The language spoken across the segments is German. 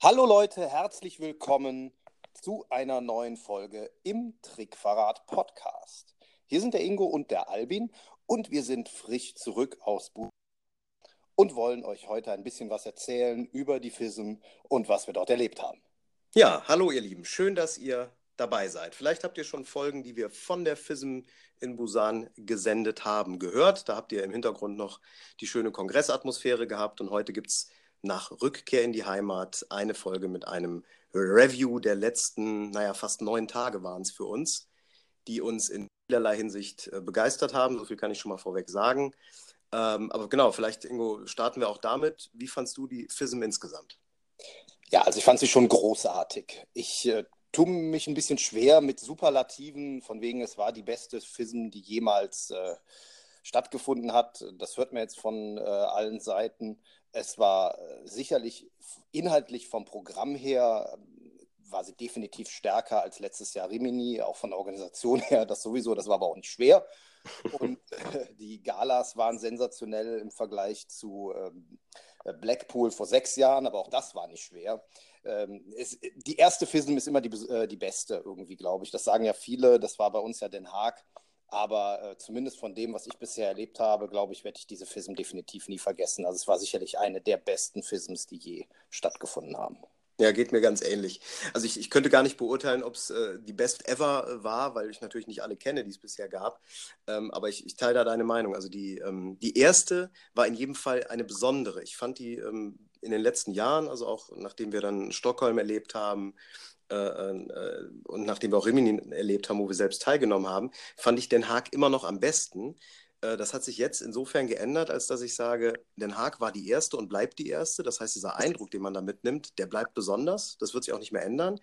Hallo Leute, herzlich willkommen zu einer neuen Folge im Trickverrat Podcast. Hier sind der Ingo und der Albin und wir sind frisch zurück aus Bu und wollen euch heute ein bisschen was erzählen über die FISM und was wir dort erlebt haben. Ja, hallo ihr Lieben, schön, dass ihr dabei seid. Vielleicht habt ihr schon Folgen, die wir von der FISM in Busan gesendet haben, gehört. Da habt ihr im Hintergrund noch die schöne Kongressatmosphäre gehabt und heute gibt es nach Rückkehr in die Heimat eine Folge mit einem Review der letzten, naja, fast neun Tage waren es für uns, die uns in vielerlei Hinsicht äh, begeistert haben. So viel kann ich schon mal vorweg sagen. Ähm, aber genau, vielleicht, Ingo, starten wir auch damit. Wie fandst du die FISM insgesamt? Ja, also ich fand sie schon großartig. Ich äh, tue mich ein bisschen schwer mit Superlativen, von wegen es war die beste FISM, die jemals äh, stattgefunden hat. Das hört man jetzt von äh, allen Seiten. Es war äh, sicherlich inhaltlich vom Programm her ähm, war sie definitiv stärker als letztes Jahr Rimini, auch von der Organisation her, das sowieso, das war aber auch nicht schwer. Und äh, die Galas waren sensationell im Vergleich zu ähm, Blackpool vor sechs Jahren, aber auch das war nicht schwer. Ähm, die erste FISM ist immer die, äh, die beste irgendwie, glaube ich. Das sagen ja viele. Das war bei uns ja Den Haag. Aber äh, zumindest von dem, was ich bisher erlebt habe, glaube ich, werde ich diese FISM definitiv nie vergessen. Also es war sicherlich eine der besten FISMs, die je stattgefunden haben. Ja, geht mir ganz ähnlich. Also ich, ich könnte gar nicht beurteilen, ob es äh, die Best Ever äh, war, weil ich natürlich nicht alle kenne, die es bisher gab. Ähm, aber ich, ich, teile da deine Meinung. Also die, ähm, die erste war in jedem Fall eine besondere. Ich fand die ähm, in den letzten Jahren, also auch nachdem wir dann Stockholm erlebt haben, und nachdem wir auch Rimini erlebt haben, wo wir selbst teilgenommen haben, fand ich Den Haag immer noch am besten. Äh, das hat sich jetzt insofern geändert, als dass ich sage, Den Haag war die erste und bleibt die erste. Das heißt, dieser Eindruck, den man da mitnimmt, der bleibt besonders. Das wird sich auch nicht mehr ändern.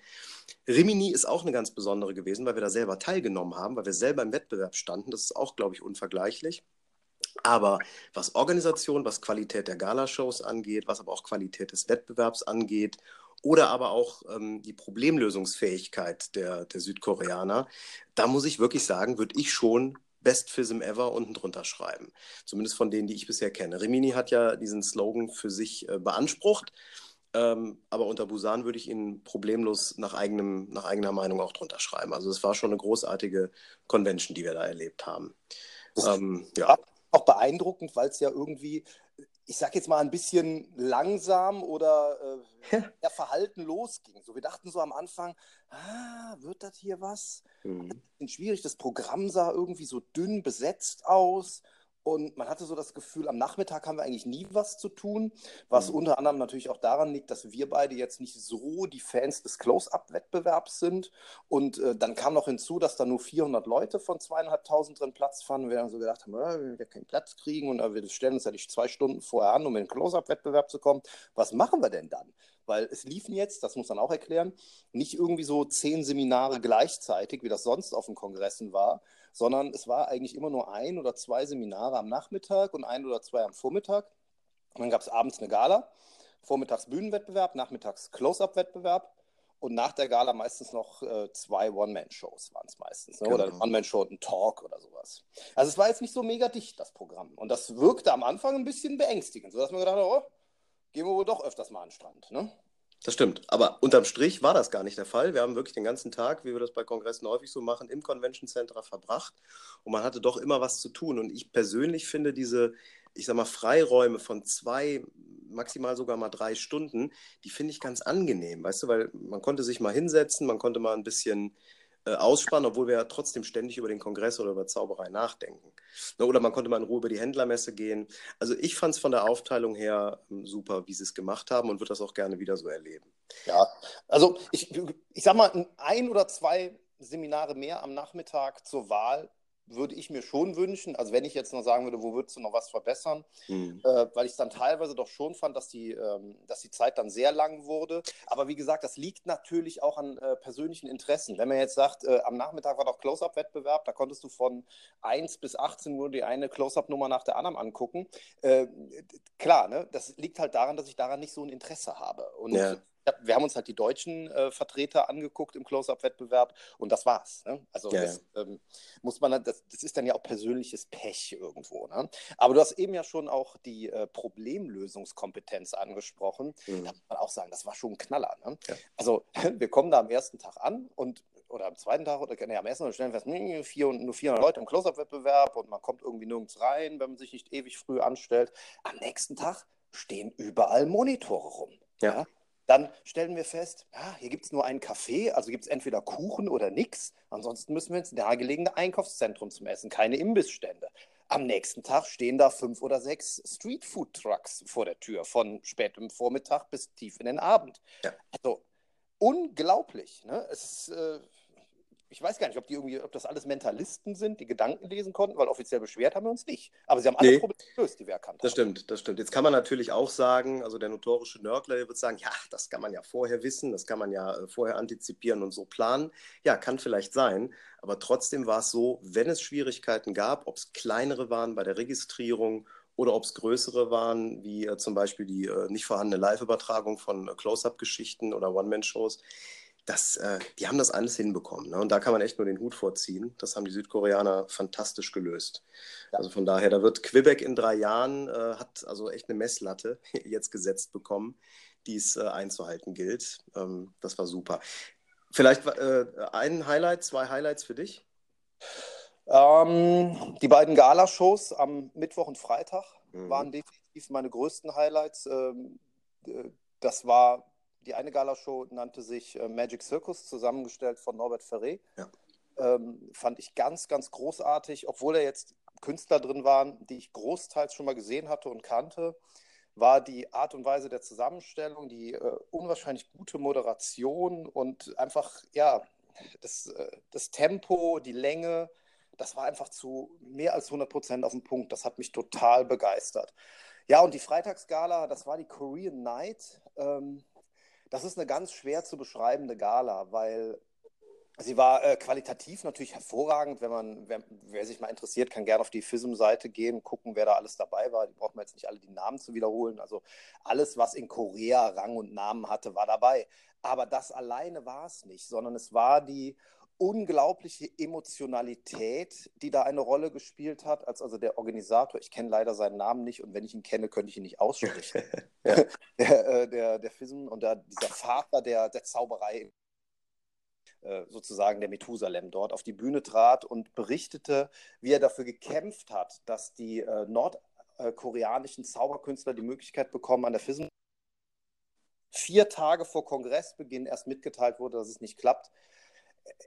Rimini ist auch eine ganz besondere gewesen, weil wir da selber teilgenommen haben, weil wir selber im Wettbewerb standen. Das ist auch, glaube ich, unvergleichlich. Aber was Organisation, was Qualität der Galashows angeht, was aber auch Qualität des Wettbewerbs angeht oder aber auch ähm, die Problemlösungsfähigkeit der, der Südkoreaner, da muss ich wirklich sagen, würde ich schon Best FISM ever unten drunter schreiben. Zumindest von denen, die ich bisher kenne. Rimini hat ja diesen Slogan für sich äh, beansprucht. Ähm, aber unter Busan würde ich ihn problemlos nach, eigenem, nach eigener Meinung auch drunter schreiben. Also es war schon eine großartige Convention, die wir da erlebt haben. Ähm, ja. Auch beeindruckend, weil es ja irgendwie ich sag jetzt mal, ein bisschen langsam oder äh, ja. verhalten losging. So, wir dachten so am Anfang, ah, wird das hier was? Mhm. Schwierig, das Programm sah irgendwie so dünn besetzt aus. Und man hatte so das Gefühl, am Nachmittag haben wir eigentlich nie was zu tun, was mhm. unter anderem natürlich auch daran liegt, dass wir beide jetzt nicht so die Fans des Close-Up-Wettbewerbs sind. Und äh, dann kam noch hinzu, dass da nur 400 Leute von zweieinhalbtausend drin Platz fanden. Wir haben so gedacht, haben, äh, wir werden keinen Platz kriegen und äh, wir stellen uns ja nicht zwei Stunden vorher an, um in den Close-Up-Wettbewerb zu kommen. Was machen wir denn dann? Weil es liefen jetzt, das muss man auch erklären, nicht irgendwie so zehn Seminare gleichzeitig, wie das sonst auf den Kongressen war, sondern es war eigentlich immer nur ein oder zwei Seminare am Nachmittag und ein oder zwei am Vormittag. Und dann gab es abends eine Gala, vormittags Bühnenwettbewerb, nachmittags Close-Up-Wettbewerb und nach der Gala meistens noch äh, zwei One-Man-Shows waren es meistens. Ne? Genau. Oder eine One-Man-Show und ein Talk oder sowas. Also es war jetzt nicht so mega dicht, das Programm. Und das wirkte am Anfang ein bisschen beängstigend, sodass man gedacht hat, oh, gehen wir wohl doch öfters mal an den Strand. Ne? Das stimmt. Aber unterm Strich war das gar nicht der Fall. Wir haben wirklich den ganzen Tag, wie wir das bei Kongressen häufig so machen, im Convention Center verbracht. Und man hatte doch immer was zu tun. Und ich persönlich finde diese, ich sag mal, Freiräume von zwei, maximal sogar mal drei Stunden, die finde ich ganz angenehm. Weißt du, weil man konnte sich mal hinsetzen, man konnte mal ein bisschen äh, ausspannen, obwohl wir ja trotzdem ständig über den Kongress oder über Zauberei nachdenken. Ne, oder man konnte mal in Ruhe über die Händlermesse gehen. Also ich fand es von der Aufteilung her ähm, super, wie sie es gemacht haben und würde das auch gerne wieder so erleben. Ja, also ich, ich sag mal, ein oder zwei Seminare mehr am Nachmittag zur Wahl würde ich mir schon wünschen, also wenn ich jetzt noch sagen würde, wo würdest du noch was verbessern, mhm. äh, weil ich es dann teilweise doch schon fand, dass die, ähm, dass die Zeit dann sehr lang wurde. Aber wie gesagt, das liegt natürlich auch an äh, persönlichen Interessen. Wenn man jetzt sagt, äh, am Nachmittag war doch Close-Up-Wettbewerb, da konntest du von 1 bis 18 Uhr die eine Close-Up-Nummer nach der anderen angucken. Äh, klar, ne? das liegt halt daran, dass ich daran nicht so ein Interesse habe. Und ja wir haben uns halt die deutschen äh, Vertreter angeguckt im Close-Up-Wettbewerb und das war's. Ne? Also ja, das. Ähm, muss man, das, das, ist dann ja auch persönliches Pech irgendwo. Ne? Aber du hast eben ja schon auch die äh, Problemlösungskompetenz angesprochen. Mhm. Da muss man auch sagen, das war schon ein Knaller. Ne? Ja. Also wir kommen da am ersten Tag an und oder am zweiten Tag oder nee, am ersten stellen wir fest, vier, nur 400 Leute im Close-Up-Wettbewerb und man kommt irgendwie nirgends rein, wenn man sich nicht ewig früh anstellt. Am nächsten Tag stehen überall Monitore rum. Ja. ja? Dann stellen wir fest, ja, hier gibt es nur einen Kaffee, also gibt es entweder Kuchen oder nichts. Ansonsten müssen wir ins nahegelegene Einkaufszentrum zum Essen, keine Imbissstände. Am nächsten Tag stehen da fünf oder sechs Streetfood-Trucks vor der Tür, von spätem Vormittag bis tief in den Abend. Ja. Also unglaublich. Ne? Es ist, äh, ich weiß gar nicht, ob die irgendwie, ob das alles Mentalisten sind, die Gedanken lesen konnten, weil offiziell beschwert haben wir uns nicht. Aber sie haben alle nee, Probleme gelöst, die wir erkannt das haben. Das stimmt, das stimmt. Jetzt kann man natürlich auch sagen, also der notorische Nörgler wird sagen, ja, das kann man ja vorher wissen, das kann man ja äh, vorher antizipieren und so planen. Ja, kann vielleicht sein, aber trotzdem war es so, wenn es Schwierigkeiten gab, ob es kleinere waren bei der Registrierung oder ob es größere waren, wie äh, zum Beispiel die äh, nicht vorhandene Live-Übertragung von äh, Close-Up-Geschichten oder One-Man-Shows, das, äh, die haben das alles hinbekommen. Ne? Und da kann man echt nur den Hut vorziehen. Das haben die Südkoreaner fantastisch gelöst. Ja. Also von daher, da wird Quebec in drei Jahren, äh, hat also echt eine Messlatte jetzt gesetzt bekommen, die es äh, einzuhalten gilt. Ähm, das war super. Vielleicht äh, ein Highlight, zwei Highlights für dich? Ähm, die beiden Galashows am Mittwoch und Freitag mhm. waren definitiv meine größten Highlights. Ähm, das war die eine Galashow nannte sich äh, Magic Circus, zusammengestellt von Norbert Ferré. Ja. Ähm, fand ich ganz, ganz großartig, obwohl da jetzt Künstler drin waren, die ich großteils schon mal gesehen hatte und kannte, war die Art und Weise der Zusammenstellung, die äh, unwahrscheinlich gute Moderation und einfach, ja, das, äh, das Tempo, die Länge, das war einfach zu mehr als 100 Prozent auf den Punkt. Das hat mich total begeistert. Ja, und die Freitagsgala, das war die Korean Night. Ähm, das ist eine ganz schwer zu beschreibende Gala, weil sie war äh, qualitativ natürlich hervorragend. Wenn man, wer, wer, sich mal interessiert, kann gerne auf die FISM-Seite gehen, gucken, wer da alles dabei war. Die braucht man jetzt nicht alle die Namen zu wiederholen. Also alles, was in Korea Rang und Namen hatte, war dabei. Aber das alleine war es nicht, sondern es war die unglaubliche Emotionalität, die da eine Rolle gespielt hat, als also der Organisator, ich kenne leider seinen Namen nicht und wenn ich ihn kenne, könnte ich ihn nicht aussprechen. der, äh, der, der FISM und der, dieser Vater der, der Zauberei, äh, sozusagen der Methusalem dort, auf die Bühne trat und berichtete, wie er dafür gekämpft hat, dass die äh, nordkoreanischen Zauberkünstler die Möglichkeit bekommen, an der FISM vier Tage vor Kongressbeginn erst mitgeteilt wurde, dass es nicht klappt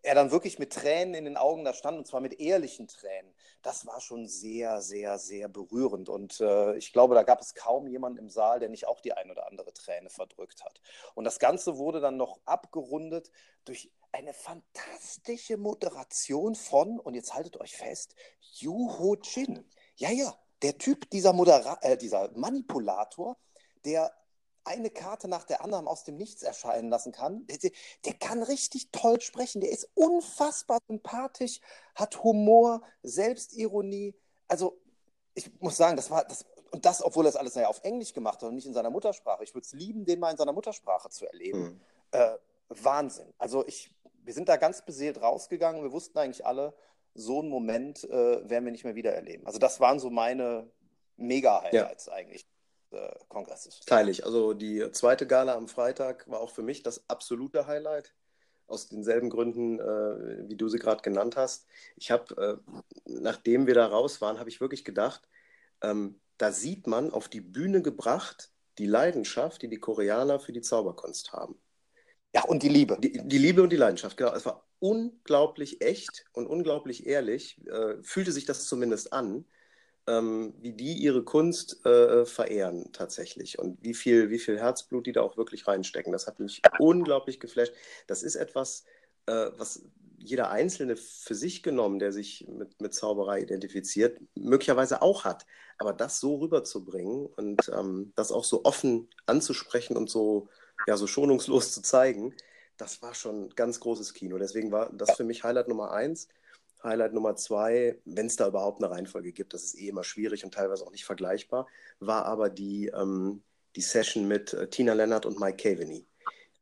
er dann wirklich mit Tränen in den Augen da stand, und zwar mit ehrlichen Tränen, das war schon sehr, sehr, sehr berührend. Und äh, ich glaube, da gab es kaum jemanden im Saal, der nicht auch die ein oder andere Träne verdrückt hat. Und das Ganze wurde dann noch abgerundet durch eine fantastische Moderation von, und jetzt haltet euch fest, Yu Ho Jin. Ja, ja, der Typ, dieser, Modera äh, dieser Manipulator, der eine Karte nach der anderen aus dem Nichts erscheinen lassen kann. Der, der, kann richtig toll sprechen. Der ist unfassbar sympathisch, hat Humor, Selbstironie. Also, ich muss sagen, das war das. Und das, obwohl er das alles ja auf Englisch gemacht hat und nicht in seiner Muttersprache. Ich würde es lieben, den mal in seiner Muttersprache zu erleben. Mhm. Äh, Wahnsinn. Also, ich, wir sind da ganz beseelt rausgegangen. Wir wussten eigentlich alle, so einen Moment äh, werden wir nicht mehr wieder erleben. Also, das waren so meine Mega-Highlights ja. eigentlich Kongresses. Teile ich. Also die zweite Gala am Freitag war auch für mich das absolute Highlight. Aus denselben Gründen, äh, wie du sie gerade genannt hast. Ich habe, äh, nachdem wir da raus waren, habe ich wirklich gedacht, ähm, da sieht man auf die Bühne gebracht die Leidenschaft, die die Koreaner für die Zauberkunst haben. Ja, und die Liebe. Die, die, Liebe und die Leidenschaft, genau. Es war unglaublich echt und unglaublich ehrlich, äh, fühlte sich das zumindest an ähm, wie die ihre Kunst äh, verehren tatsächlich und wie viel, wie viel Herzblut die da auch wirklich reinstecken. Das hat mich unglaublich geflasht. Das ist etwas, äh, was jeder Einzelne für sich genommen, der sich mit, mit Zauberei identifiziert, möglicherweise auch hat. Aber das so rüberzubringen und ähm, das auch so offen anzusprechen und so, ja, so schonungslos zu zeigen, das war schon ganz großes Kino. Deswegen war das für mich Highlight Nummer eins. Highlight Nummer zwei, wenn es da überhaupt eine Reihenfolge gibt, das ist eh immer schwierig und teilweise auch nicht vergleichbar, war aber die, ähm, die Session mit äh, Tina Lennart und Mike Caveney.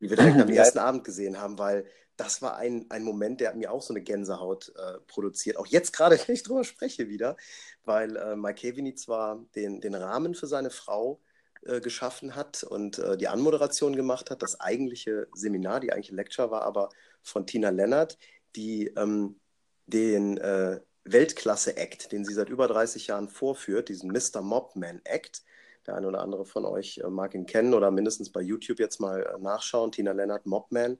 die wir direkt am ersten Abend gesehen haben, weil das war ein, ein Moment, der hat mir auch so eine Gänsehaut äh, produziert. Auch jetzt gerade, wenn ich drüber spreche wieder, weil äh, Mike Kevini zwar den, den Rahmen für seine Frau äh, geschaffen hat und äh, die Anmoderation gemacht hat. Das eigentliche Seminar, die eigentliche Lecture war aber von Tina Lennart, die ähm, den äh, Weltklasse-Act, den sie seit über 30 Jahren vorführt, diesen Mr. Mobman-Act, der eine oder andere von euch äh, mag ihn kennen oder mindestens bei YouTube jetzt mal äh, nachschauen. Tina Lennart, Mobman.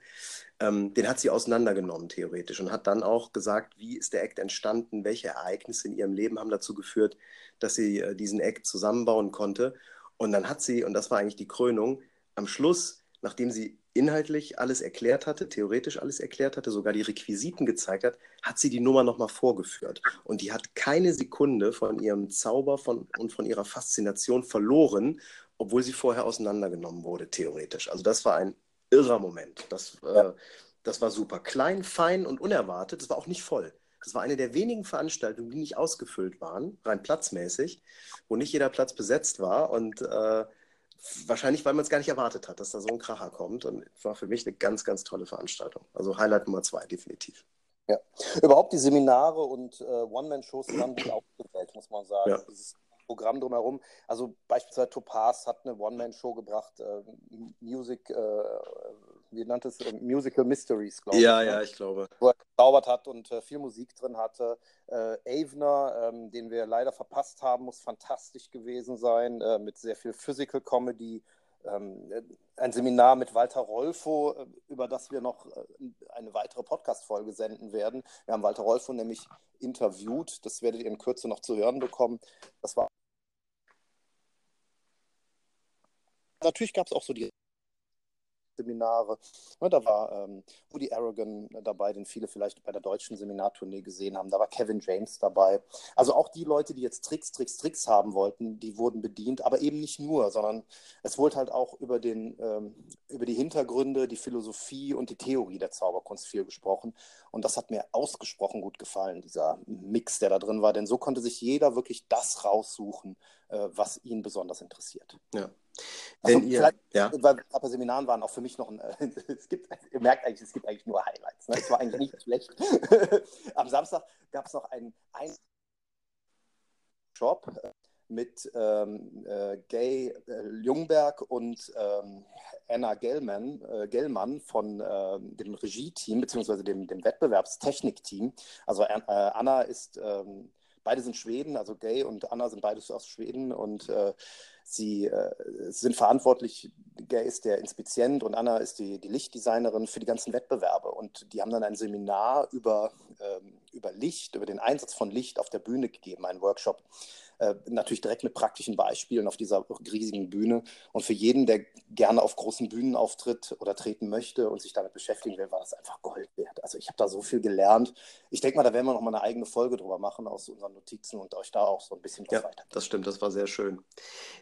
Ähm, den hat sie auseinandergenommen, theoretisch, und hat dann auch gesagt, wie ist der Act entstanden, welche Ereignisse in ihrem Leben haben dazu geführt, dass sie äh, diesen Act zusammenbauen konnte. Und dann hat sie, und das war eigentlich die Krönung, am Schluss, nachdem sie inhaltlich alles erklärt hatte, theoretisch alles erklärt hatte, sogar die Requisiten gezeigt hat, hat sie die Nummer nochmal vorgeführt. Und die hat keine Sekunde von ihrem Zauber von, und von ihrer Faszination verloren, obwohl sie vorher auseinandergenommen wurde, theoretisch. Also das war ein irrer Moment. Das, äh, das war super. Klein, fein und unerwartet. Das war auch nicht voll. Das war eine der wenigen Veranstaltungen, die nicht ausgefüllt waren, rein platzmäßig, wo nicht jeder Platz besetzt war. Und äh, wahrscheinlich, weil man es gar nicht erwartet hat, dass da so ein Kracher kommt. Und es war für mich eine ganz, ganz tolle Veranstaltung. Also Highlight Nummer zwei, definitiv. Ja, überhaupt die Seminare und äh, One-Man-Shows haben gut aufgewählt, muss man sagen. Ja. Dieses Programm drumherum. Also beispielsweise Topaz hat eine One-Man-Show gebracht, äh, Music, äh, wie nannte es, Musical Mysteries, glaube ja, ich. Ja, ne? ja, ich glaube. Wo er gezaubert hat und äh, viel Musik drin hatte. Äh, Avner, ähm, den wir leider verpasst haben, muss fantastisch gewesen sein, äh, mit sehr viel Physical Comedy. Ähm, ein Seminar mit Walter Rolfo, äh, über das wir noch äh, eine weitere Podcast-Folge senden werden. Wir haben Walter Rolfo nämlich interviewt, das werdet ihr in Kürze noch zu hören bekommen. Das war natürlich gab es auch so die Seminare. Da war ähm, Woody Aragon dabei, den viele vielleicht bei der deutschen Seminartournee gesehen haben. Da war Kevin James dabei. Also auch die Leute, die jetzt Tricks, Tricks, Tricks haben wollten, die wurden bedient, aber eben nicht nur, sondern es wurde halt auch über, den, ähm, über die Hintergründe, die Philosophie und die Theorie der Zauberkunst viel gesprochen. Und das hat mir ausgesprochen gut gefallen, dieser Mix, der da drin war. Denn so konnte sich jeder wirklich das raussuchen, äh, was ihn besonders interessiert. Ja. Also Wenn ihr, ja. weil bei Seminaren waren auch für mich noch ein, es gibt, ihr merkt eigentlich, es gibt eigentlich nur Highlights. Ne? Es war eigentlich nicht schlecht. Am Samstag gab es noch einen, einen Shop äh, mit ähm, äh, Gay äh, Jungberg und ähm, Anna Gellman, äh, Gellmann von äh, dem Regie-Team bzw. dem, dem Wettbewerbstechnik-Team. Also äh, Anna ist, ähm, beide sind Schweden, also Gay und Anna sind beides aus Schweden und äh, Sie äh, sind verantwortlich, Gay ist der Inspizient und Anna ist die, die Lichtdesignerin für die ganzen Wettbewerbe. Und die haben dann ein Seminar über, ähm, über Licht, über den Einsatz von Licht auf der Bühne gegeben, einen Workshop. Äh, natürlich direkt mit praktischen Beispielen auf dieser riesigen Bühne. Und für jeden, der gerne auf großen Bühnen auftritt oder treten möchte und sich damit beschäftigen will, war das einfach Gold wert. Also ich habe da so viel gelernt. Ich denke mal, da werden wir noch mal eine eigene Folge drüber machen aus unseren Notizen und euch da auch so ein bisschen drauf ja, weiter. Das stimmt, das war sehr schön.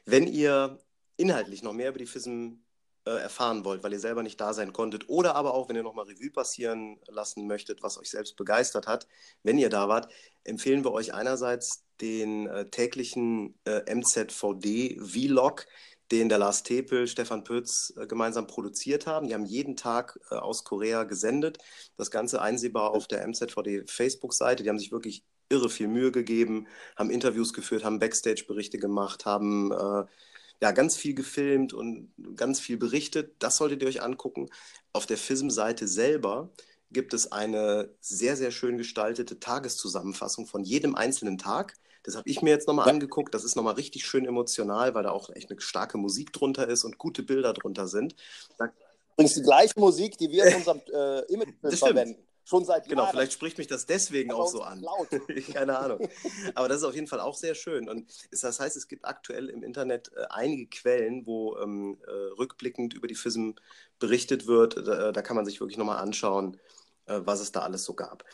Wenn ihr inhaltlich noch mehr über die FISM äh, erfahren wollt, weil ihr selber nicht da sein konntet oder aber auch, wenn ihr nochmal Revue passieren lassen möchtet, was euch selbst begeistert hat, wenn ihr da wart, empfehlen wir euch einerseits den äh, täglichen äh, MZVD-Vlog, den der Lars Tepel, Stefan Pütz äh, gemeinsam produziert haben. Die haben jeden Tag äh, aus Korea gesendet. Das Ganze einsehbar auf der MZVD Facebook-Seite. Die haben sich wirklich irre viel Mühe gegeben, haben Interviews geführt, haben Backstage-Berichte gemacht, haben äh, ja, ganz viel gefilmt und ganz viel berichtet. Das solltet ihr euch angucken. Auf der FISM-Seite selber gibt es eine sehr, sehr schön gestaltete Tageszusammenfassung von jedem einzelnen Tag. Das habe ich mir jetzt nochmal ja. angeguckt. Das ist nochmal richtig schön emotional, weil da auch echt eine starke Musik drunter ist und gute Bilder drunter sind. Da Übrigens die gleiche Musik, die wir in unserem äh, Image verwenden. Schon seit Genau, vielleicht spricht mich das deswegen auch so an. Keine Ahnung. Aber das ist auf jeden Fall auch sehr schön. Und das heißt, es gibt aktuell im Internet äh, einige Quellen, wo ähm, äh, rückblickend über die FISM berichtet wird. Da, da kann man sich wirklich nochmal anschauen, äh, was es da alles so gab.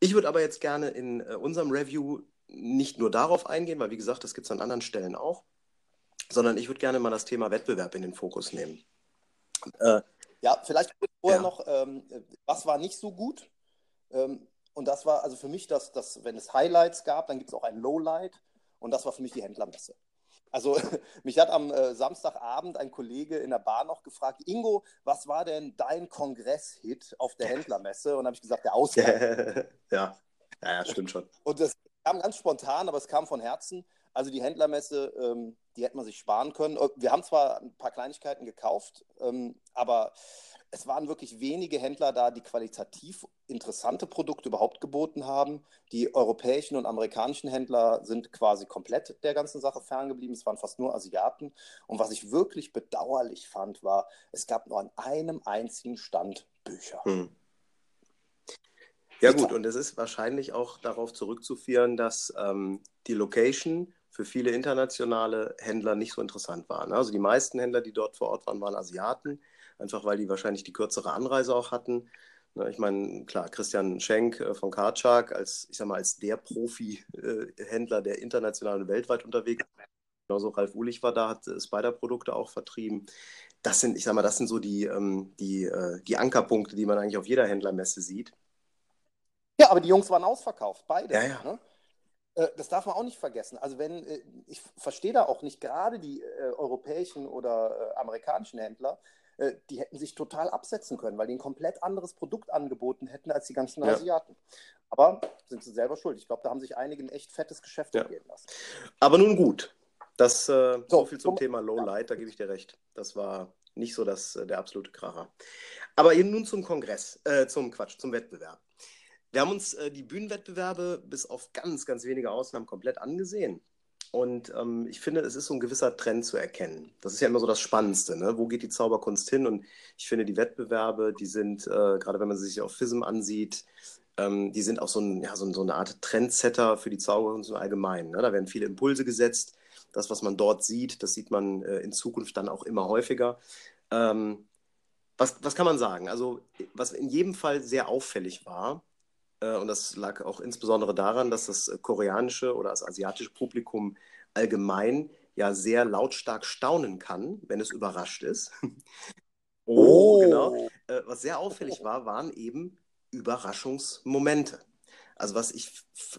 Ich würde aber jetzt gerne in äh, unserem Review nicht nur darauf eingehen, weil wie gesagt, das gibt es an anderen Stellen auch, sondern ich würde gerne mal das Thema Wettbewerb in den Fokus nehmen. Äh, ja, vielleicht vorher ja. noch, ähm, was war nicht so gut? Ähm, und das war also für mich, dass, dass wenn es Highlights gab, dann gibt es auch ein Lowlight. Und das war für mich die Händlermesse. Also mich hat am äh, Samstagabend ein Kollege in der Bar noch gefragt, Ingo, was war denn dein Kongress-Hit auf der Händlermesse? Und habe ich gesagt, der Ausgang. ja. ja, ja, stimmt schon. Und das kam ganz spontan, aber es kam von Herzen. Also die Händlermesse, ähm, die hätte man sich sparen können. Wir haben zwar ein paar Kleinigkeiten gekauft, ähm, aber es waren wirklich wenige Händler da, die qualitativ interessante Produkte überhaupt geboten haben. Die europäischen und amerikanischen Händler sind quasi komplett der ganzen Sache ferngeblieben. Es waren fast nur Asiaten. Und was ich wirklich bedauerlich fand, war, es gab nur an einem einzigen Stand Bücher. Hm. Ja gut, und es ist wahrscheinlich auch darauf zurückzuführen, dass ähm, die Location für viele internationale Händler nicht so interessant war. Also die meisten Händler, die dort vor Ort waren, waren Asiaten einfach weil die wahrscheinlich die kürzere Anreise auch hatten. Ne, ich meine, klar, Christian Schenk äh, von Karchak als, ich sag mal, als der Profi-Händler, der international und weltweit unterwegs ist. Genauso Ralf Ulich war da, hat äh, Spider-Produkte auch vertrieben. Das sind, ich sag mal, das sind so die, ähm, die, äh, die Ankerpunkte, die man eigentlich auf jeder Händlermesse sieht. Ja, aber die Jungs waren ausverkauft, beide. Ja, ja. Ne? Das darf man auch nicht vergessen. Also wenn, ich verstehe da auch nicht gerade die äh, europäischen oder äh, amerikanischen Händler, äh, die hätten sich total absetzen können, weil die ein komplett anderes Produkt angeboten hätten als die ganzen ja. Asiaten. Aber sind sie selber schuld. Ich glaube, da haben sich einige ein echt fettes Geschäft ja. gehen lassen. Aber nun gut. Das äh, so, so, viel zum Thema Lowlight, ja. da gebe ich dir recht. Das war nicht so das, äh, der absolute Kracher. Aber eben nun zum Kongress, äh, zum Quatsch, zum Wettbewerb. Wir haben uns äh, die Bühnenwettbewerbe bis auf ganz, ganz wenige Ausnahmen komplett angesehen. Und ähm, ich finde, es ist so ein gewisser Trend zu erkennen. Das ist ja immer so das Spannendste. Ne? Wo geht die Zauberkunst hin? Und ich finde, die Wettbewerbe, die sind, äh, gerade wenn man sie sich auf FISM ansieht, ähm, die sind auch so, ein, ja, so, so, eine Art Trendsetter für die Zauberkunst im Allgemeinen. Ne? Da werden viele Impulse gesetzt. Das, was man dort sieht, das sieht man äh, in Zukunft dann auch immer häufiger. Ähm, was, was kann man sagen? Also, was in jedem Fall sehr auffällig war, und das lag auch insbesondere daran, dass das koreanische oder das asiatische Publikum allgemein ja sehr lautstark staunen kann, wenn es überrascht ist. oh, genau. Äh, was sehr auffällig war, waren eben Überraschungsmomente. Also was ich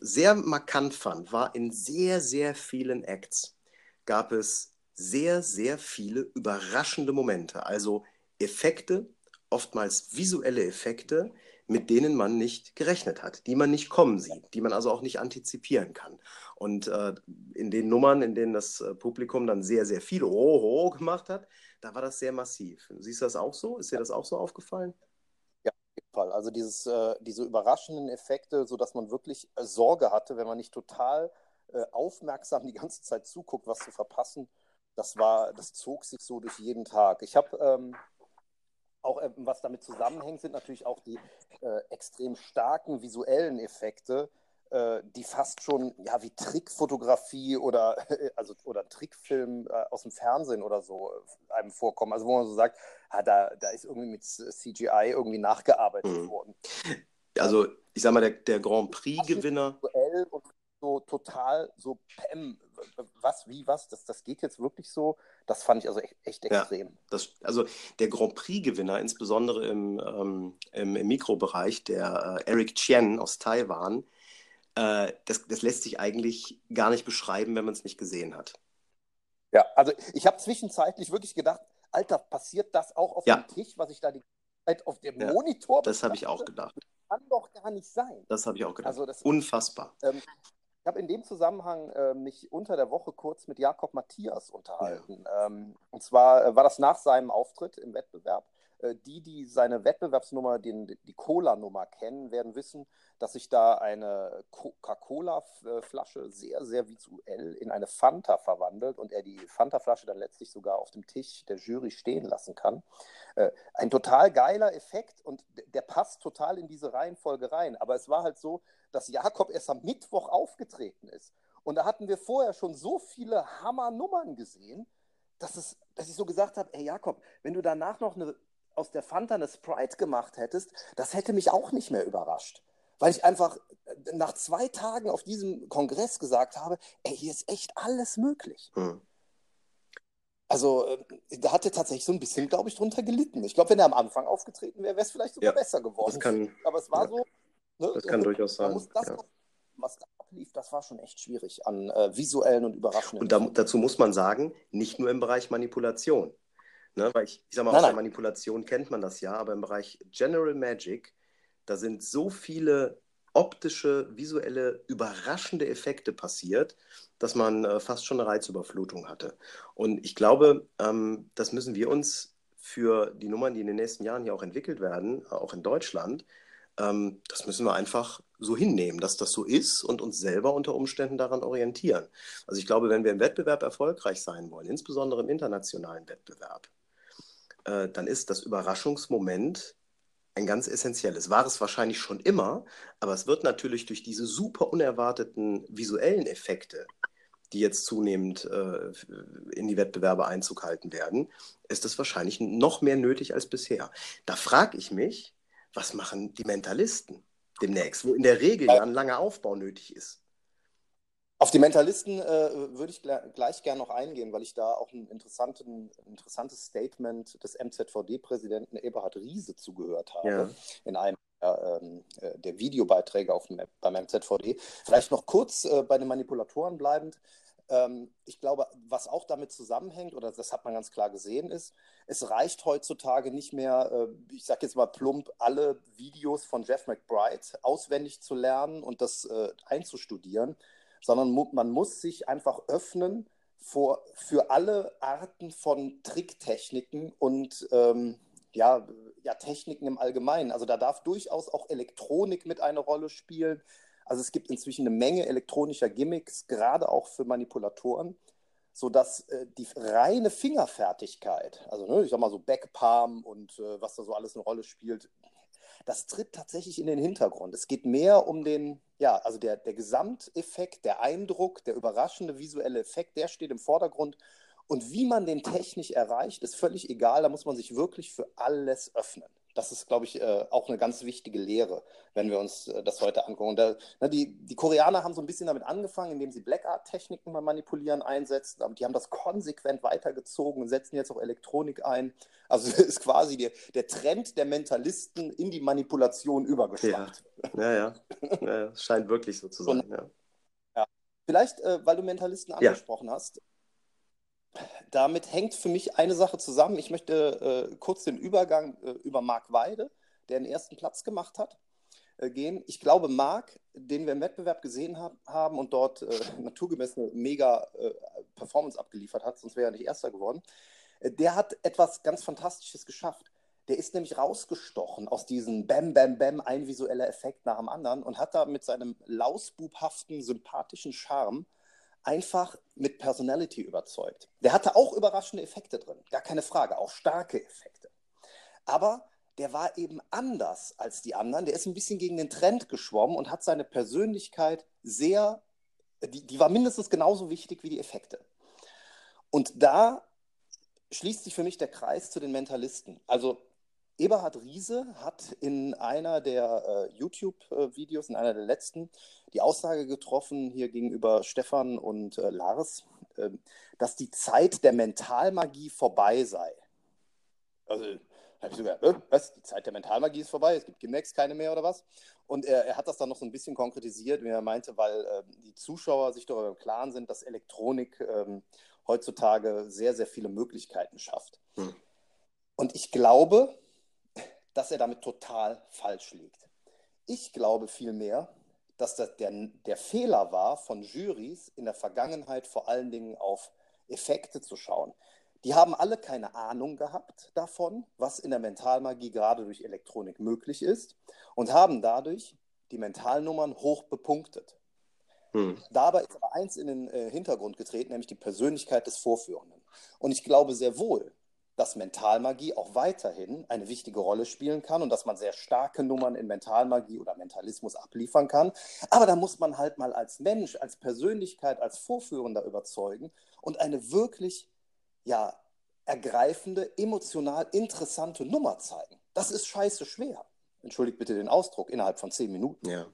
sehr markant fand, war in sehr, sehr vielen Acts gab es sehr, sehr viele überraschende Momente. Also Effekte, oftmals visuelle Effekte, mit denen man nicht gerechnet hat, die man nicht kommen sieht, die man also auch nicht antizipieren kann. Und äh, in den Nummern, in denen das äh, Publikum dann sehr, sehr viel Oho gemacht hat, da war das sehr massiv. Siehst du das auch so? Ist dir das auch so aufgefallen? Ja, auf jeden Fall. Also dieses, äh, diese überraschenden Effekte, sodass man wirklich äh, Sorge hatte, wenn man nicht total äh, aufmerksam die ganze Zeit zuguckt, was zu verpassen. Das war, das zog sich so durch jeden Tag. Ich habe ähm, auch äh, was damit zusammenhängt, sind natürlich auch die äh, extrem starken visuellen Effekte, äh, die fast schon ja, wie Trickfotografie oder, also, oder Trickfilm äh, aus dem Fernsehen oder so äh, einem vorkommen. Also wo man so sagt, ah, da, da ist irgendwie mit CGI irgendwie nachgearbeitet mhm. worden. Also ich sag mal, der, der Grand Prix-Gewinner. Und so total so Pam, was, wie, was, das, das geht jetzt wirklich so. Das fand ich also echt, echt extrem. Ja, das, also der Grand Prix-Gewinner, insbesondere im, ähm, im, im, Mikrobereich, der äh, Eric Chen aus Taiwan, äh, das, das lässt sich eigentlich gar nicht beschreiben, wenn man es nicht gesehen hat. Ja, also ich habe zwischenzeitlich wirklich gedacht, Alter, passiert das auch auf ja. dem Tisch, was ich da die Zeit auf dem ja, Monitor Das habe ich auch gedacht. Das kann doch gar nicht sein. Das habe ich auch gedacht. Also das, Unfassbar. Ähm, ich habe in dem Zusammenhang äh, mich unter der Woche kurz mit Jakob Matthias unterhalten. Ja. Ähm, und zwar äh, war das nach seinem Auftritt im Wettbewerb. Äh, die, die seine Wettbewerbsnummer, den, die Cola-Nummer kennen, werden wissen, dass sich da eine Coca-Cola-Flasche sehr, sehr visuell in eine Fanta verwandelt und er die Fanta-Flasche dann letztlich sogar auf dem Tisch der Jury stehen lassen kann. Äh, ein total geiler Effekt und der passt total in diese Reihenfolge rein. Aber es war halt so, dass Jakob erst am Mittwoch aufgetreten ist. Und da hatten wir vorher schon so viele Hammernummern gesehen, dass, es, dass ich so gesagt habe, ey Jakob, wenn du danach noch eine, aus der Fanta eine Sprite gemacht hättest, das hätte mich auch nicht mehr überrascht. Weil ich einfach äh, nach zwei Tagen auf diesem Kongress gesagt habe, ey, hier ist echt alles möglich. Hm. Also äh, da hat er tatsächlich so ein bisschen, glaube ich, drunter gelitten. Ich glaube, wenn er am Anfang aufgetreten wäre, wäre es vielleicht sogar ja, besser geworden. Kann, Aber es war ja. so, Ne? Das kann durchaus sein. Das, ja. was da ablief, das war schon echt schwierig an äh, visuellen und überraschenden. Und da, dazu muss man sagen, nicht nur im Bereich Manipulation. Ne? Weil ich, ich sag mal, nein, aus nein. der Manipulation kennt man das ja, aber im Bereich General Magic, da sind so viele optische, visuelle, überraschende Effekte passiert, dass man äh, fast schon eine Reizüberflutung hatte. Und ich glaube, ähm, das müssen wir uns für die Nummern, die in den nächsten Jahren hier auch entwickelt werden, auch in Deutschland, ähm, das müssen wir einfach so hinnehmen, dass das so ist und uns selber unter Umständen daran orientieren. Also ich glaube, wenn wir im Wettbewerb erfolgreich sein wollen, insbesondere im internationalen Wettbewerb, äh, dann ist das Überraschungsmoment ein ganz essentielles. War es wahrscheinlich schon immer, aber es wird natürlich durch diese super unerwarteten visuellen Effekte, die jetzt zunehmend äh, in die Wettbewerbe Einzug halten werden, ist es wahrscheinlich noch mehr nötig als bisher. Da frage ich mich, was machen die Mentalisten demnächst, wo in der Regel ja ein langer Aufbau nötig ist? Auf die Mentalisten äh, würde ich gleich gerne noch eingehen, weil ich da auch ein interessantes Statement des MZVD-Präsidenten Eberhard Riese zugehört habe ja. in einem ähm, äh, der Videobeiträge auf dem, beim MZVD. Vielleicht noch kurz äh, bei den Manipulatoren bleibend. Ähm, ich glaube, was auch damit zusammenhängt, oder das hat man ganz klar gesehen, ist, es reicht heutzutage nicht mehr, äh, ich sage jetzt mal plump, alle Videos von Jeff McBride auswendig zu lernen und das äh, einzustudieren, sondern mu man muss sich einfach öffnen vor, für alle Arten von Tricktechniken und ähm, ja, ja, Techniken im Allgemeinen. Also da darf durchaus auch Elektronik mit eine Rolle spielen. Also es gibt inzwischen eine Menge elektronischer Gimmicks, gerade auch für Manipulatoren, sodass äh, die reine Fingerfertigkeit, also ne, ich sag mal so Backpalm und äh, was da so alles eine Rolle spielt, das tritt tatsächlich in den Hintergrund. Es geht mehr um den, ja, also der, der Gesamteffekt, der Eindruck, der überraschende visuelle Effekt, der steht im Vordergrund. Und wie man den technisch erreicht, ist völlig egal. Da muss man sich wirklich für alles öffnen das ist, glaube ich, äh, auch eine ganz wichtige Lehre, wenn wir uns äh, das heute angucken. Da, na, die, die Koreaner haben so ein bisschen damit angefangen, indem sie Blackart-Techniken beim Manipulieren einsetzen, aber die haben das konsequent weitergezogen und setzen jetzt auch Elektronik ein. Also ist quasi der, der Trend der Mentalisten in die Manipulation übergeschwappt. Ja, ja, ja. ja, ja. scheint wirklich so zu sein. Und, ja. ja. Vielleicht, äh, weil du Mentalisten angesprochen hast, damit hängt für mich eine Sache zusammen. Ich möchte äh, kurz den Übergang äh, über Marc Weide, der den ersten Platz gemacht hat, äh, gehen. Ich glaube, Marc, den wir im Wettbewerb gesehen hab, haben und dort äh, naturgemäß eine mega äh, Performance abgeliefert hat, sonst wäre er nicht Erster geworden, äh, der hat etwas ganz Fantastisches geschafft. Der ist nämlich rausgestochen aus diesem Bam, Bam, Bam, ein visueller Effekt nach dem anderen und hat da mit seinem lausbubhaften, sympathischen Charme einfach mit Personality überzeugt. Der hatte auch überraschende Effekte drin, gar keine Frage, auch starke Effekte. Aber der war eben anders als die anderen. Der ist ein bisschen gegen den Trend geschwommen und hat seine Persönlichkeit sehr, die, die war mindestens genauso wichtig wie die Effekte. Und da schließt sich für mich der Kreis zu den Mentalisten. Also Eberhard Riese hat in einer der äh, YouTube-Videos, in einer der letzten, die Aussage getroffen, hier gegenüber Stefan und äh, Lars, äh, dass die Zeit der Mentalmagie vorbei sei. Also, habe ich sogar, äh, was? Die Zeit der Mentalmagie ist vorbei, es gibt Gimmicks keine mehr oder was? Und er, er, hat das dann noch so ein bisschen konkretisiert, wie er meinte, weil ähm, die Zuschauer sich darüber im Klaren sind, dass Elektronik ähm, heutzutage sehr, sehr viele Möglichkeiten schafft. Hm. Und ich glaube, dass er damit total falsch liegt. Ich glaube vielmehr, dass das der, der Fehler war von Jurys in der Vergangenheit vor allen Dingen auf Effekte zu schauen. Die haben alle keine Ahnung gehabt davon, was in der Mentalmagie gerade durch Elektronik möglich ist und haben dadurch die Mentalnummern hoch bepunktet. Hm. Dabei ist aber eins in den äh, Hintergrund getreten, nämlich die Persönlichkeit des Vorführenden. Und ich glaube sehr wohl, dass Mentalmagie auch weiterhin eine wichtige Rolle spielen kann und dass man sehr starke Nummern in Mentalmagie oder Mentalismus abliefern kann. Aber da muss man halt mal als Mensch, als Persönlichkeit, als Vorführender überzeugen und eine wirklich ja, ergreifende, emotional interessante Nummer zeigen. Das ist scheiße schwer. Entschuldigt bitte den Ausdruck, innerhalb von zehn Minuten. Ja.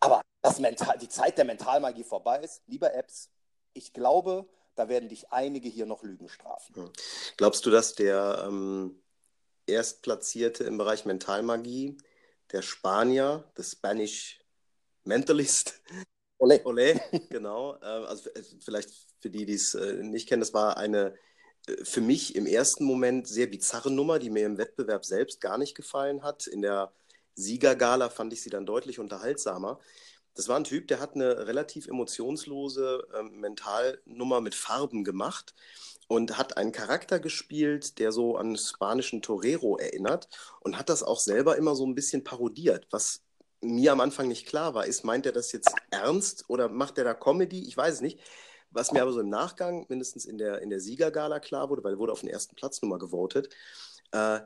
Aber dass Mental, die Zeit der Mentalmagie vorbei ist, lieber Apps, ich glaube, da werden dich einige hier noch Lügen strafen. Hm. Glaubst du, dass der ähm, Erstplatzierte im Bereich Mentalmagie, der Spanier, the Spanish Mentalist. Ole. Ole, genau. Äh, also vielleicht für die, die es äh, nicht kennen, das war eine äh, für mich im ersten Moment sehr bizarre Nummer, die mir im Wettbewerb selbst gar nicht gefallen hat. In der Siegergala fand ich sie dann deutlich unterhaltsamer. Das war ein Typ, der hat eine relativ emotionslose äh, Mentalnummer mit Farben gemacht und hat einen Charakter gespielt, der so an spanischen Torero erinnert und hat das auch selber immer so ein bisschen parodiert, was mir am Anfang nicht klar war, ist, meint er das jetzt ernst oder macht er da Comedy? Ich weiß es nicht. Was mir aber so im Nachgang, mindestens in der, in der Siegergala klar wurde, weil er wurde auf den ersten Platz nochmal gewotet, äh,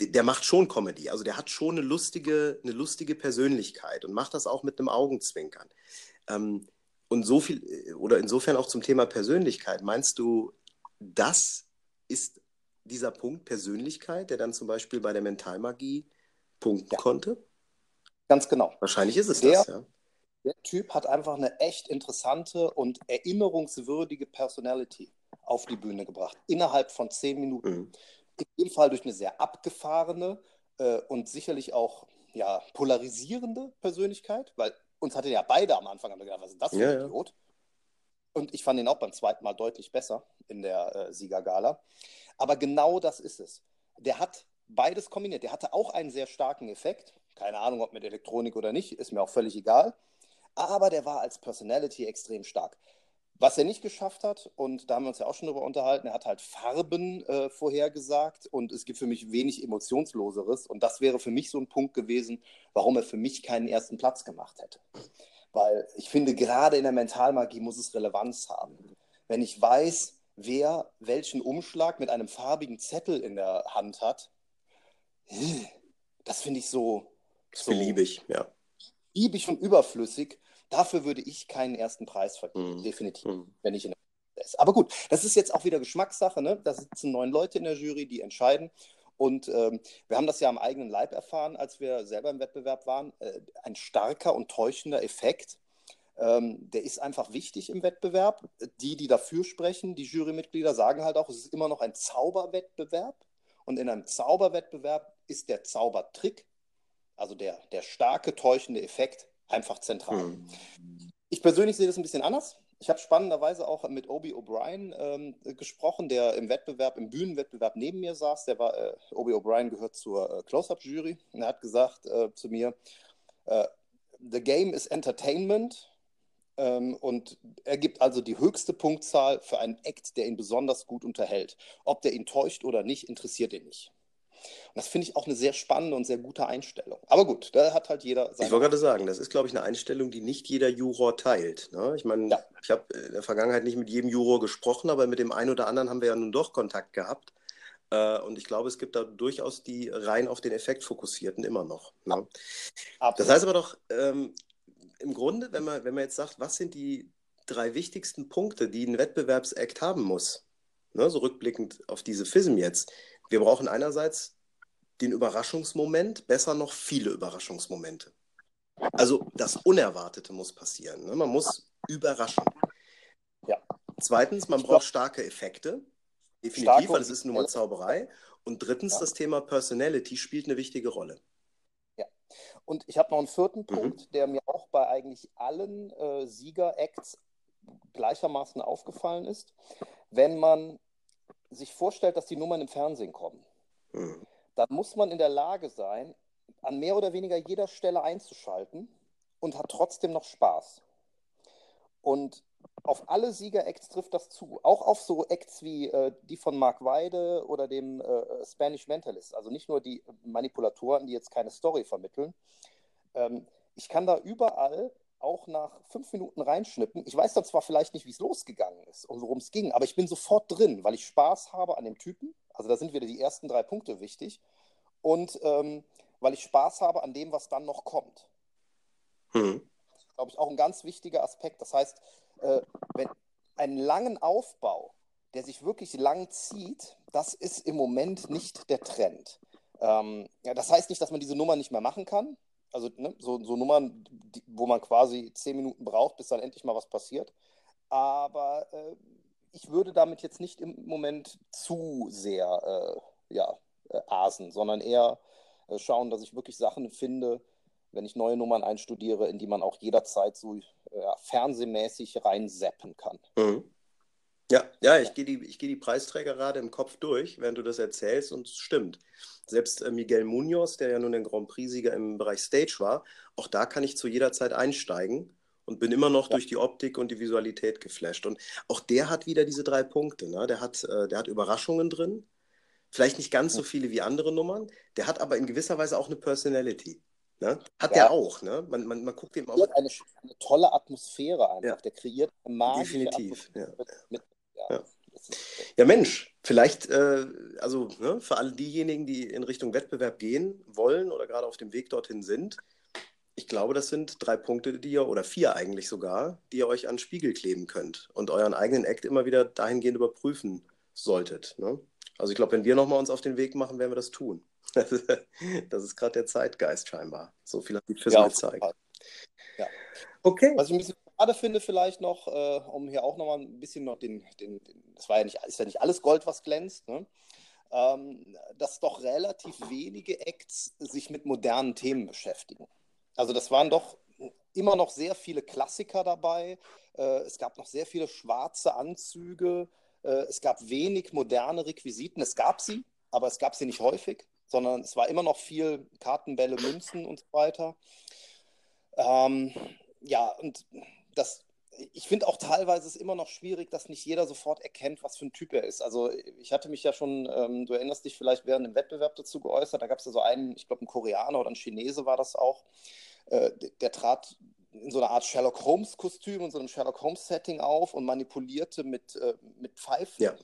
der macht schon Comedy. Also der hat schon eine lustige, eine lustige Persönlichkeit und macht das auch mit einem Augenzwinkern. Ähm, und so viel, oder insofern auch zum Thema Persönlichkeit. Meinst du, das ist dieser Punkt Persönlichkeit, der dann zum Beispiel bei der Mentalmagie punkten ja. konnte? Ganz genau. Wahrscheinlich ist es der, das, ja. Der Typ hat einfach eine echt interessante und erinnerungswürdige Personality auf die Bühne gebracht, innerhalb von zehn Minuten. Mhm. In jedem Fall durch eine sehr abgefahrene äh, und sicherlich auch ja, polarisierende Persönlichkeit, weil uns hatte ja beide am Anfang gedacht, was ist das für ja, ein Idiot? Ja. Und ich fand ihn auch beim zweiten Mal deutlich besser in der äh, Siegergala. Aber genau das ist es. Der hat beides kombiniert. Der hatte auch einen sehr starken Effekt. Keine Ahnung, ob mit Elektronik oder nicht, ist mir auch völlig egal. Aber der war als Personality extrem stark. Was er nicht geschafft hat, und da haben wir uns ja auch schon drüber unterhalten, er hat halt Farben äh, vorhergesagt und es gibt für mich wenig Emotionsloseres. Und das wäre für mich so ein Punkt gewesen, warum er für mich keinen ersten Platz gemacht hätte. Weil ich finde, gerade in der Mentalmagie muss es Relevanz haben. Wenn ich weiß, wer welchen Umschlag mit einem farbigen Zettel in der Hand hat, das finde ich so, so beliebig, ja. Beliebig und überflüssig. Dafür würde ich keinen ersten Preis vergeben, mm. definitiv, mm. wenn ich in der ist. Aber gut, das ist jetzt auch wieder Geschmackssache. Ne? Da sitzen neun Leute in der Jury, die entscheiden. Und ähm, wir haben das ja am eigenen Leib erfahren, als wir selber im Wettbewerb waren. Äh, ein starker und täuschender Effekt. Ähm, der ist einfach wichtig im Wettbewerb. Die, die dafür sprechen, die Jurymitglieder, sagen halt auch, es ist immer noch ein Zauberwettbewerb. Und in einem Zauberwettbewerb ist der Zaubertrick also der, der starke täuschende Effekt, einfach zentral. Mhm. Ich persönlich sehe das ein bisschen anders. Ich habe spannenderweise auch mit Obi O'Brien ähm, gesprochen, der im Wettbewerb, im Bühnenwettbewerb neben mir saß. Der war, äh, Obi O'Brien gehört zur äh, Close-Up-Jury und er hat gesagt äh, zu mir, äh, The game is entertainment. Ähm, und er gibt also die höchste Punktzahl für einen Act, der ihn besonders gut unterhält. Ob der ihn täuscht oder nicht, interessiert ihn nicht. Und das finde ich auch eine sehr spannende und sehr gute Einstellung. Aber gut, da hat halt jeder seine. Ich wollte gerade sagen, das ist, glaube ich, eine Einstellung, die nicht jeder Juror teilt. Ne? Ich meine, ja. ich habe in der Vergangenheit nicht mit jedem Juror gesprochen, aber mit dem einen oder anderen haben wir ja nun doch Kontakt gehabt. Äh, und ich glaube, es gibt da durchaus die rein auf den Effekt fokussierten immer noch. Ne? Das heißt aber doch, ähm, im Grunde, wenn man, wenn man jetzt sagt, was sind die drei wichtigsten Punkte, die ein Wettbewerbsakt haben muss, ne, so rückblickend auf diese FISM jetzt, wir brauchen einerseits den Überraschungsmoment, besser noch viele Überraschungsmomente. Also das Unerwartete muss passieren. Ne? Man muss überraschen. Ja. Zweitens, man braucht starke Effekte. Definitiv, starke weil es ist nun mal Zauberei. Und drittens, ja. das Thema Personality spielt eine wichtige Rolle. Ja. Und ich habe noch einen vierten mhm. Punkt, der mir auch bei eigentlich allen äh, Sieger-Acts gleichermaßen aufgefallen ist. Wenn man sich vorstellt, dass die Nummern im Fernsehen kommen, mhm. dann muss man in der Lage sein, an mehr oder weniger jeder Stelle einzuschalten und hat trotzdem noch Spaß. Und auf alle Sieger-Acts trifft das zu. Auch auf so Acts wie äh, die von Mark Weide oder dem äh, Spanish Mentalist. Also nicht nur die Manipulatoren, die jetzt keine Story vermitteln. Ähm, ich kann da überall auch nach fünf Minuten reinschnippen. Ich weiß dann zwar vielleicht nicht, wie es losgegangen ist und worum es ging, aber ich bin sofort drin, weil ich Spaß habe an dem Typen. Also da sind wieder die ersten drei Punkte wichtig. Und ähm, weil ich Spaß habe an dem, was dann noch kommt. Mhm. Das ist, glaube ich, auch ein ganz wichtiger Aspekt. Das heißt, äh, wenn einen langen Aufbau, der sich wirklich lang zieht, das ist im Moment nicht der Trend. Ähm, ja, das heißt nicht, dass man diese Nummer nicht mehr machen kann also ne, so, so Nummern, die, wo man quasi zehn Minuten braucht, bis dann endlich mal was passiert. Aber äh, ich würde damit jetzt nicht im Moment zu sehr äh, ja, äh, asen, sondern eher äh, schauen, dass ich wirklich Sachen finde, wenn ich neue Nummern einstudiere, in die man auch jederzeit so ja, fernsehmäßig reinseppen kann. Mhm. Ja, ja, ich gehe die, geh die Preisträger gerade im Kopf durch, während du das erzählst, und es stimmt. Selbst äh, Miguel Munoz, der ja nun den Grand Prix-Sieger im Bereich Stage war, auch da kann ich zu jeder Zeit einsteigen und bin immer noch ja. durch die Optik und die Visualität geflasht. Und auch der hat wieder diese drei Punkte. Ne? Der, hat, äh, der hat Überraschungen drin, vielleicht nicht ganz so viele wie andere Nummern, der hat aber in gewisser Weise auch eine Personality. Ne? Hat ja. der auch, ne? Man, man, man guckt dem auch. Eine, eine tolle Atmosphäre einfach. Ja. Der kreiert eine magische Definitiv. Atmosphäre ja. mit, ja. Ja, Mensch, vielleicht, äh, also ne, für alle diejenigen, die in Richtung Wettbewerb gehen wollen oder gerade auf dem Weg dorthin sind, ich glaube, das sind drei Punkte, die ihr, oder vier eigentlich sogar, die ihr euch an den Spiegel kleben könnt und euren eigenen Act immer wieder dahingehend überprüfen solltet. Ne? Also ich glaube, wenn wir nochmal uns auf den Weg machen, werden wir das tun. das ist gerade der Zeitgeist scheinbar. So viel hat die Füße ja, gezeigt. Ja. Okay. Was ich ein bisschen schade finde, vielleicht noch, äh, um hier auch nochmal ein bisschen noch den, den, den, das war ja nicht, ist ja nicht alles Gold, was glänzt, ne? ähm, dass doch relativ wenige Acts sich mit modernen Themen beschäftigen. Also das waren doch immer noch sehr viele Klassiker dabei. Äh, es gab noch sehr viele schwarze Anzüge. Äh, es gab wenig moderne Requisiten. Es gab sie, aber es gab sie nicht häufig, sondern es war immer noch viel Kartenbälle, Münzen und so weiter. Ähm, ja, und das, ich finde auch teilweise ist immer noch schwierig, dass nicht jeder sofort erkennt, was für ein Typ er ist. Also ich hatte mich ja schon, ähm, du erinnerst dich vielleicht während dem Wettbewerb dazu geäußert, da gab es ja so einen, ich glaube ein Koreaner oder ein Chinese war das auch, äh, der, der trat in so einer Art Sherlock Holmes-Kostüm und so einem Sherlock Holmes-Setting auf und manipulierte mit, äh, mit Pfeifen. Ja.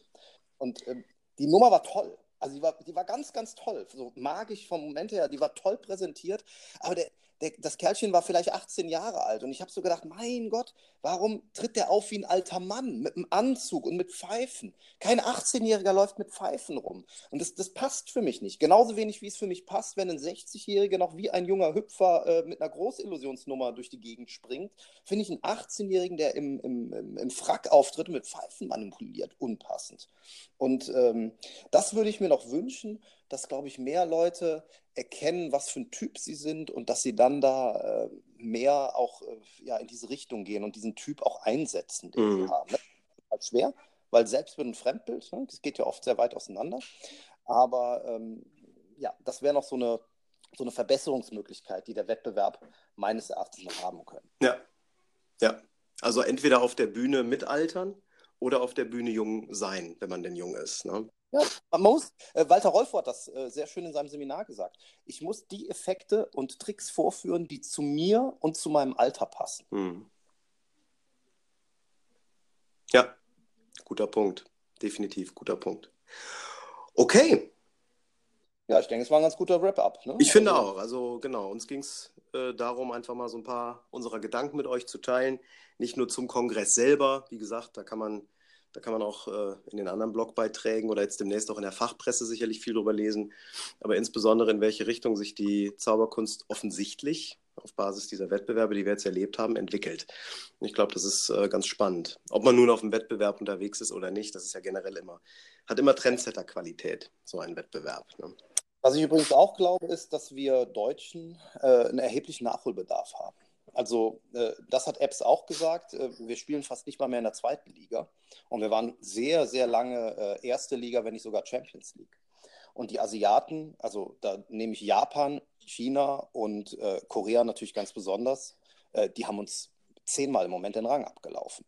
Und äh, die Nummer war toll. Also die war, die war ganz, ganz toll. So magisch vom Moment her, die war toll präsentiert. Aber der, der, das Kerlchen war vielleicht 18 Jahre alt und ich habe so gedacht, mein Gott, warum tritt der auf wie ein alter Mann mit einem Anzug und mit Pfeifen? Kein 18-Jähriger läuft mit Pfeifen rum. Und das, das passt für mich nicht. Genauso wenig, wie es für mich passt, wenn ein 60-Jähriger noch wie ein junger Hüpfer äh, mit einer Großillusionsnummer durch die Gegend springt, finde ich einen 18-Jährigen, der im, im, im, im Frack auftritt und mit Pfeifen manipuliert, unpassend. Und ähm, das würde ich mir noch wünschen, dass, glaube ich, mehr Leute erkennen, was für ein Typ sie sind und dass sie dann da äh, mehr auch äh, ja, in diese Richtung gehen und diesen Typ auch einsetzen, den mhm. sie haben. Das ist halt schwer, weil selbst mit einem Fremdbild, ne, das geht ja oft sehr weit auseinander. Aber ähm, ja, das wäre noch so eine, so eine Verbesserungsmöglichkeit, die der Wettbewerb meines Erachtens noch haben könnte. Ja, ja. Also entweder auf der Bühne mitaltern oder auf der Bühne jung sein, wenn man denn jung ist. Ne? Ja, man muss, äh, Walter Rolfo hat das äh, sehr schön in seinem Seminar gesagt. Ich muss die Effekte und Tricks vorführen, die zu mir und zu meinem Alter passen. Hm. Ja, guter Punkt. Definitiv guter Punkt. Okay. Ja, ich denke, es war ein ganz guter Wrap-up. Ne? Ich finde also, auch. Also genau, uns ging es äh, darum, einfach mal so ein paar unserer Gedanken mit euch zu teilen. Nicht nur zum Kongress selber. Wie gesagt, da kann man da kann man auch äh, in den anderen Blogbeiträgen oder jetzt demnächst auch in der Fachpresse sicherlich viel drüber lesen. Aber insbesondere in welche Richtung sich die Zauberkunst offensichtlich auf Basis dieser Wettbewerbe, die wir jetzt erlebt haben, entwickelt. Und ich glaube, das ist äh, ganz spannend. Ob man nun auf dem Wettbewerb unterwegs ist oder nicht, das ist ja generell immer, hat immer Trendsetter-Qualität, so ein Wettbewerb. Ne? Was ich übrigens auch glaube, ist, dass wir Deutschen äh, einen erheblichen Nachholbedarf haben. Also äh, das hat Epps auch gesagt. Äh, wir spielen fast nicht mal mehr in der zweiten Liga. Und wir waren sehr, sehr lange äh, erste Liga, wenn nicht sogar Champions League. Und die Asiaten, also da nehme ich Japan, China und äh, Korea natürlich ganz besonders, äh, die haben uns zehnmal im Moment den Rang abgelaufen.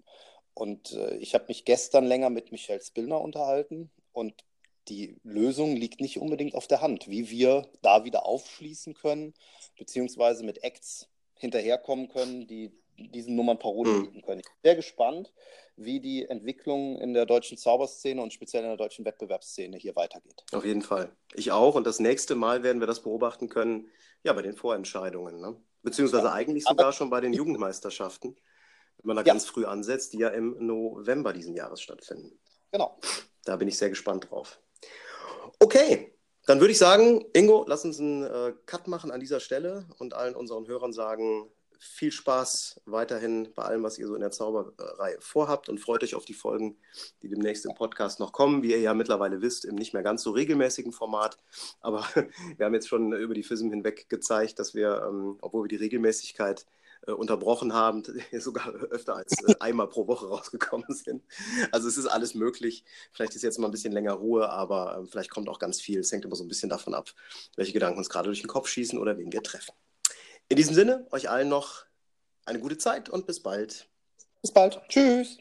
Und äh, ich habe mich gestern länger mit Michel Spillner unterhalten und die Lösung liegt nicht unbedingt auf der Hand, wie wir da wieder aufschließen können, beziehungsweise mit Acts hinterherkommen können, die diesen Nummern Paroli mhm. bieten können. Ich bin sehr gespannt, wie die Entwicklung in der deutschen Zauberszene und speziell in der deutschen Wettbewerbsszene hier weitergeht. Auf jeden Fall. Ich auch. Und das nächste Mal werden wir das beobachten können, ja, bei den Vorentscheidungen. Ne? Beziehungsweise ja. eigentlich sogar Aber schon bei den Jugendmeisterschaften, wenn man da ja. ganz früh ansetzt, die ja im November diesen Jahres stattfinden. Genau. Da bin ich sehr gespannt drauf. Okay, dann würde ich sagen, Ingo, lass uns einen äh, Cut machen an dieser Stelle und allen unseren Hörern sagen, viel Spaß weiterhin bei allem, was ihr so in der Zauberei vorhabt und freut euch auf die Folgen, die demnächst im Podcast noch kommen. Wie ihr ja mittlerweile wisst, im nicht mehr ganz so regelmäßigen Format. Aber wir haben jetzt schon über die FISM hinweg gezeigt, dass wir, ähm, obwohl wir die Regelmäßigkeit äh, unterbrochen haben, sogar öfter als äh, einmal pro Woche rausgekommen sind. Also es ist alles möglich. Vielleicht ist jetzt mal ein bisschen länger Ruhe, aber äh, vielleicht kommt auch ganz viel. Es hängt immer so ein bisschen davon ab, welche Gedanken uns gerade durch den Kopf schießen oder wen wir treffen. In diesem Sinne, euch allen noch eine gute Zeit und bis bald. Bis bald. Tschüss.